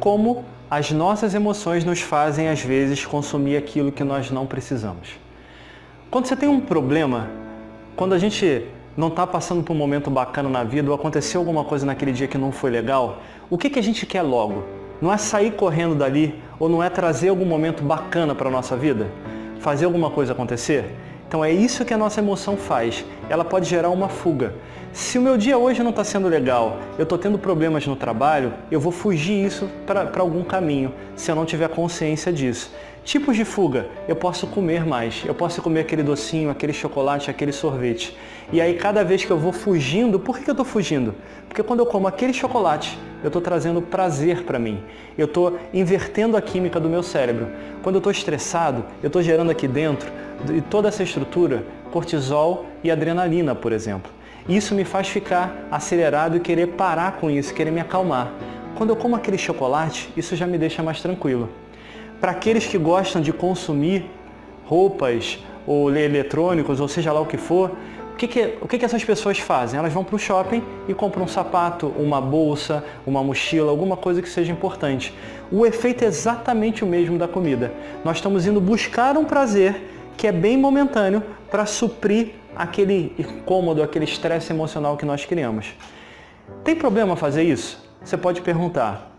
como as nossas emoções nos fazem, às vezes, consumir aquilo que nós não precisamos. Quando você tem um problema, quando a gente não está passando por um momento bacana na vida ou aconteceu alguma coisa naquele dia que não foi legal, o que, que a gente quer logo? Não é sair correndo dali ou não é trazer algum momento bacana para a nossa vida? Fazer alguma coisa acontecer? Então é isso que a nossa emoção faz. Ela pode gerar uma fuga. Se o meu dia hoje não está sendo legal, eu estou tendo problemas no trabalho, eu vou fugir isso para algum caminho, se eu não tiver consciência disso. Tipos de fuga, eu posso comer mais, eu posso comer aquele docinho, aquele chocolate, aquele sorvete. E aí cada vez que eu vou fugindo, por que eu estou fugindo? Porque quando eu como aquele chocolate, eu estou trazendo prazer para mim. Eu estou invertendo a química do meu cérebro. Quando eu estou estressado, eu estou gerando aqui dentro de toda essa estrutura cortisol e adrenalina, por exemplo. Isso me faz ficar acelerado e querer parar com isso, querer me acalmar. Quando eu como aquele chocolate, isso já me deixa mais tranquilo. Para aqueles que gostam de consumir roupas ou eletrônicos, ou seja lá o que for, que, que, o que, que essas pessoas fazem? Elas vão para o shopping e compram um sapato, uma bolsa, uma mochila, alguma coisa que seja importante. O efeito é exatamente o mesmo da comida. Nós estamos indo buscar um prazer que é bem momentâneo para suprir aquele incômodo, aquele estresse emocional que nós criamos. Tem problema fazer isso? Você pode perguntar.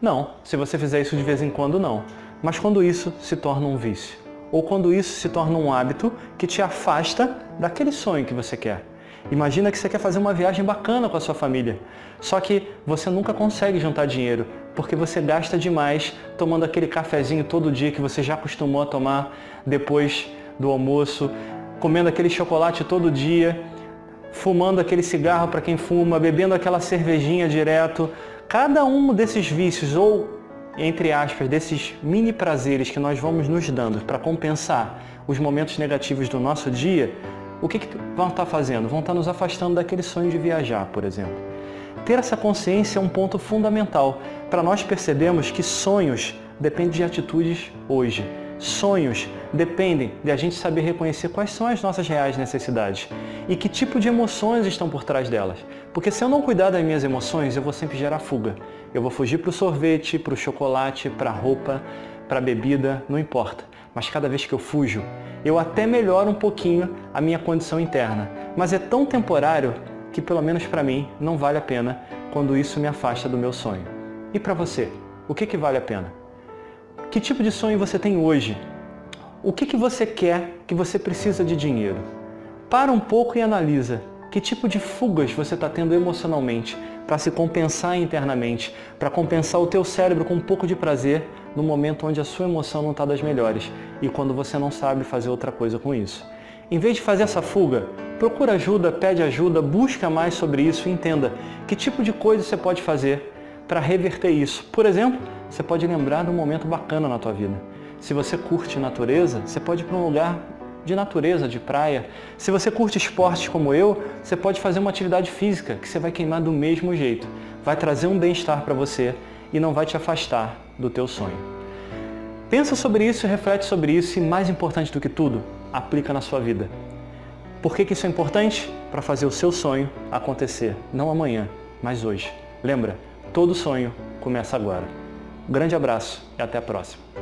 Não, se você fizer isso de vez em quando, não. Mas quando isso se torna um vício, ou quando isso se torna um hábito que te afasta daquele sonho que você quer. Imagina que você quer fazer uma viagem bacana com a sua família, só que você nunca consegue juntar dinheiro, porque você gasta demais tomando aquele cafezinho todo dia que você já acostumou a tomar depois do almoço, comendo aquele chocolate todo dia, fumando aquele cigarro para quem fuma, bebendo aquela cervejinha direto. Cada um desses vícios ou entre aspas, desses mini prazeres que nós vamos nos dando para compensar os momentos negativos do nosso dia, o que, que vão estar fazendo? Vão estar nos afastando daquele sonho de viajar, por exemplo. Ter essa consciência é um ponto fundamental para nós percebermos que sonhos dependem de atitudes hoje. Sonhos dependem de a gente saber reconhecer quais são as nossas reais necessidades e que tipo de emoções estão por trás delas. Porque se eu não cuidar das minhas emoções, eu vou sempre gerar fuga. Eu vou fugir para o sorvete, para o chocolate, para a roupa, para a bebida, não importa. Mas cada vez que eu fujo, eu até melhoro um pouquinho a minha condição interna. Mas é tão temporário que, pelo menos para mim, não vale a pena quando isso me afasta do meu sonho. E para você, o que, que vale a pena? Que tipo de sonho você tem hoje? O que, que você quer que você precisa de dinheiro? Para um pouco e analisa que tipo de fugas você está tendo emocionalmente para se compensar internamente, para compensar o teu cérebro com um pouco de prazer no momento onde a sua emoção não está das melhores e quando você não sabe fazer outra coisa com isso. Em vez de fazer essa fuga, procura ajuda, pede ajuda, busca mais sobre isso e entenda que tipo de coisa você pode fazer para reverter isso. Por exemplo, você pode lembrar de um momento bacana na tua vida. Se você curte natureza, você pode ir para um lugar de natureza, de praia. Se você curte esportes como eu, você pode fazer uma atividade física que você vai queimar do mesmo jeito. Vai trazer um bem-estar para você e não vai te afastar do teu sonho. Pensa sobre isso, reflete sobre isso e mais importante do que tudo, aplica na sua vida. Por que, que isso é importante? Para fazer o seu sonho acontecer, não amanhã, mas hoje. Lembra, todo sonho começa agora. Um grande abraço e até a próxima.